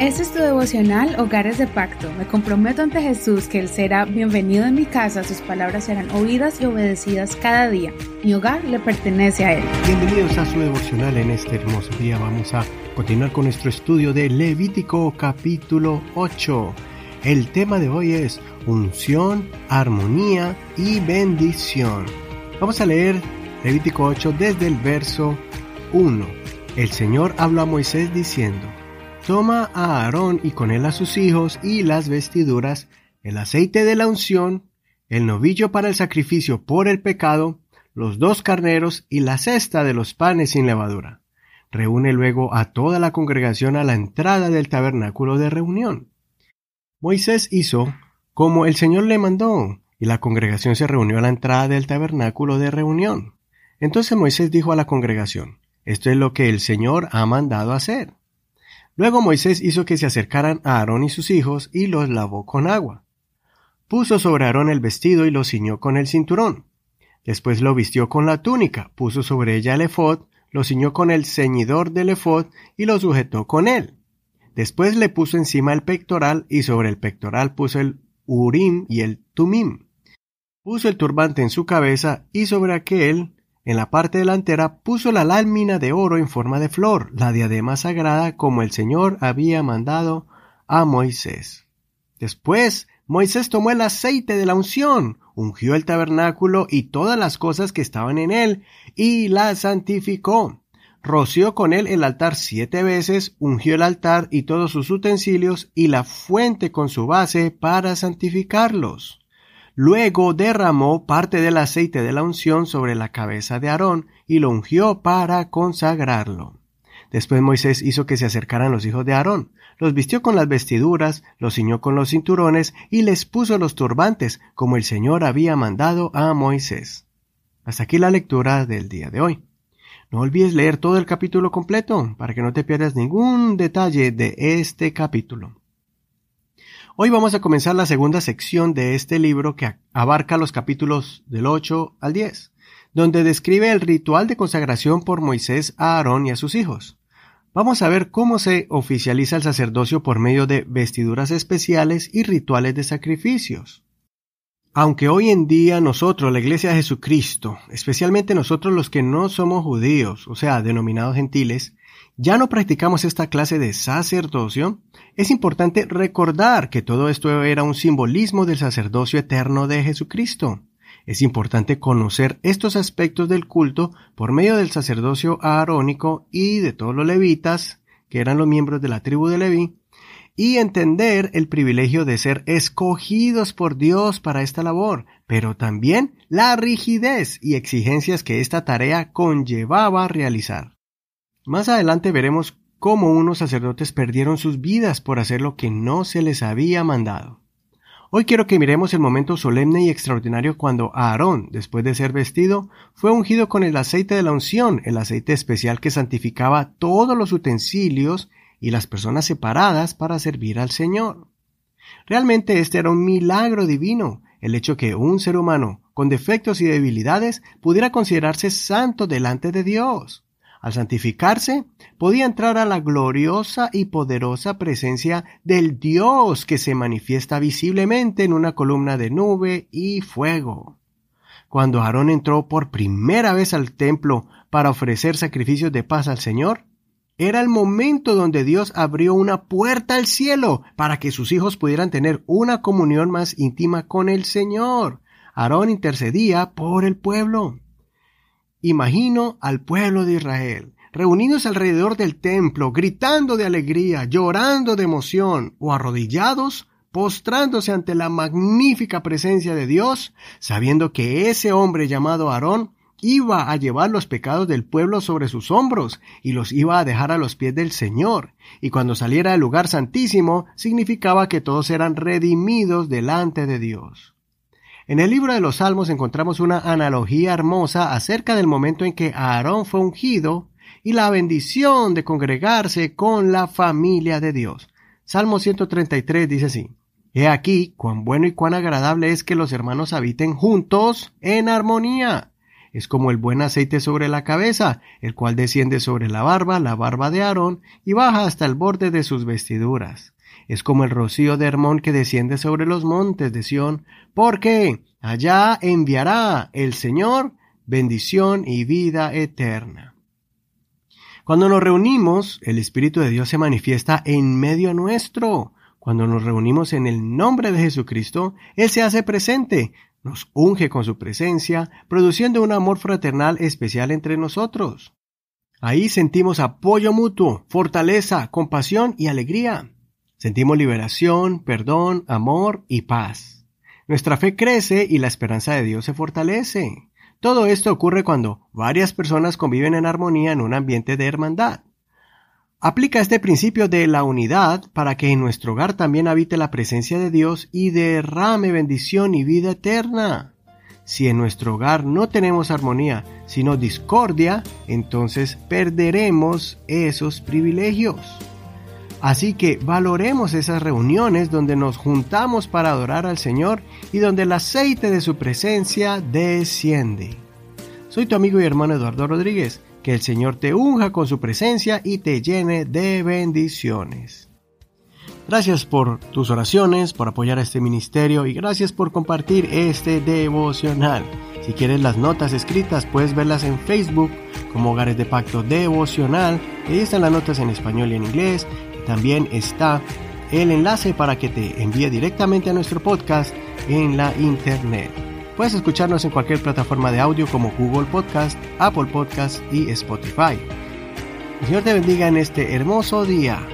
Este es tu devocional Hogares de Pacto. Me comprometo ante Jesús que Él será bienvenido en mi casa, sus palabras serán oídas y obedecidas cada día. Mi hogar le pertenece a Él. Bienvenidos a su devocional en este hermoso día. Vamos a continuar con nuestro estudio de Levítico capítulo 8. El tema de hoy es unción, armonía y bendición. Vamos a leer Levítico 8 desde el verso 1. El Señor habló a Moisés diciendo, Toma a Aarón y con él a sus hijos y las vestiduras, el aceite de la unción, el novillo para el sacrificio por el pecado, los dos carneros y la cesta de los panes sin levadura. Reúne luego a toda la congregación a la entrada del tabernáculo de reunión. Moisés hizo como el Señor le mandó, y la congregación se reunió a la entrada del tabernáculo de reunión. Entonces Moisés dijo a la congregación, Esto es lo que el Señor ha mandado hacer. Luego Moisés hizo que se acercaran a Aarón y sus hijos y los lavó con agua. Puso sobre Aarón el vestido y lo ciñó con el cinturón. Después lo vistió con la túnica, puso sobre ella el efod, lo ciñó con el ceñidor del efod y lo sujetó con él. Después le puso encima el pectoral y sobre el pectoral puso el urim y el tumim. Puso el turbante en su cabeza y sobre aquel en la parte delantera puso la lámina de oro en forma de flor, la diadema sagrada como el Señor había mandado a Moisés. Después Moisés tomó el aceite de la unción, ungió el tabernáculo y todas las cosas que estaban en él, y la santificó. Roció con él el altar siete veces, ungió el altar y todos sus utensilios, y la fuente con su base para santificarlos. Luego derramó parte del aceite de la unción sobre la cabeza de Aarón y lo ungió para consagrarlo. Después Moisés hizo que se acercaran los hijos de Aarón, los vistió con las vestiduras, los ciñó con los cinturones y les puso los turbantes, como el Señor había mandado a Moisés. Hasta aquí la lectura del día de hoy. No olvides leer todo el capítulo completo para que no te pierdas ningún detalle de este capítulo. Hoy vamos a comenzar la segunda sección de este libro que abarca los capítulos del 8 al 10, donde describe el ritual de consagración por Moisés a Aarón y a sus hijos. Vamos a ver cómo se oficializa el sacerdocio por medio de vestiduras especiales y rituales de sacrificios. Aunque hoy en día nosotros, la Iglesia de Jesucristo, especialmente nosotros los que no somos judíos, o sea, denominados gentiles, ya no practicamos esta clase de sacerdocio, es importante recordar que todo esto era un simbolismo del sacerdocio eterno de Jesucristo. Es importante conocer estos aspectos del culto por medio del sacerdocio aarónico y de todos los levitas, que eran los miembros de la tribu de Leví, y entender el privilegio de ser escogidos por Dios para esta labor, pero también la rigidez y exigencias que esta tarea conllevaba realizar. Más adelante veremos cómo unos sacerdotes perdieron sus vidas por hacer lo que no se les había mandado. Hoy quiero que miremos el momento solemne y extraordinario cuando Aarón, después de ser vestido, fue ungido con el aceite de la unción, el aceite especial que santificaba todos los utensilios y las personas separadas para servir al Señor. Realmente este era un milagro divino, el hecho que un ser humano con defectos y debilidades pudiera considerarse santo delante de Dios. Al santificarse, podía entrar a la gloriosa y poderosa presencia del Dios que se manifiesta visiblemente en una columna de nube y fuego. Cuando Aarón entró por primera vez al templo para ofrecer sacrificios de paz al Señor, era el momento donde Dios abrió una puerta al cielo para que sus hijos pudieran tener una comunión más íntima con el Señor. Aarón intercedía por el pueblo. Imagino al pueblo de Israel reunidos alrededor del templo, gritando de alegría, llorando de emoción o arrodillados, postrándose ante la magnífica presencia de Dios, sabiendo que ese hombre llamado Aarón iba a llevar los pecados del pueblo sobre sus hombros y los iba a dejar a los pies del Señor, y cuando saliera del lugar santísimo significaba que todos eran redimidos delante de Dios. En el libro de los Salmos encontramos una analogía hermosa acerca del momento en que Aarón fue ungido y la bendición de congregarse con la familia de Dios. Salmo 133 dice así, He aquí cuán bueno y cuán agradable es que los hermanos habiten juntos en armonía. es como el buen aceite sobre la cabeza, el cual desciende sobre la barba, la barba de Aarón, y baja hasta el borde de sus vestiduras. Es como el rocío de Hermón que desciende sobre los montes de Sión, porque allá enviará el Señor bendición y vida eterna. Cuando nos reunimos, el Espíritu de Dios se manifiesta en medio nuestro. Cuando nos reunimos en el nombre de Jesucristo, Él se hace presente, nos unge con su presencia, produciendo un amor fraternal especial entre nosotros. Ahí sentimos apoyo mutuo, fortaleza, compasión y alegría. Sentimos liberación, perdón, amor y paz. Nuestra fe crece y la esperanza de Dios se fortalece. Todo esto ocurre cuando varias personas conviven en armonía en un ambiente de hermandad. Aplica este principio de la unidad para que en nuestro hogar también habite la presencia de Dios y derrame bendición y vida eterna. Si en nuestro hogar no tenemos armonía, sino discordia, entonces perderemos esos privilegios. Así que valoremos esas reuniones donde nos juntamos para adorar al Señor y donde el aceite de su presencia desciende. Soy tu amigo y hermano Eduardo Rodríguez. Que el Señor te unja con su presencia y te llene de bendiciones. Gracias por tus oraciones, por apoyar a este ministerio y gracias por compartir este devocional. Si quieres las notas escritas, puedes verlas en Facebook como Hogares de Pacto Devocional. Ahí están las notas en español y en inglés. También está el enlace para que te envíe directamente a nuestro podcast en la internet. Puedes escucharnos en cualquier plataforma de audio como Google Podcast, Apple Podcast y Spotify. El Señor te bendiga en este hermoso día.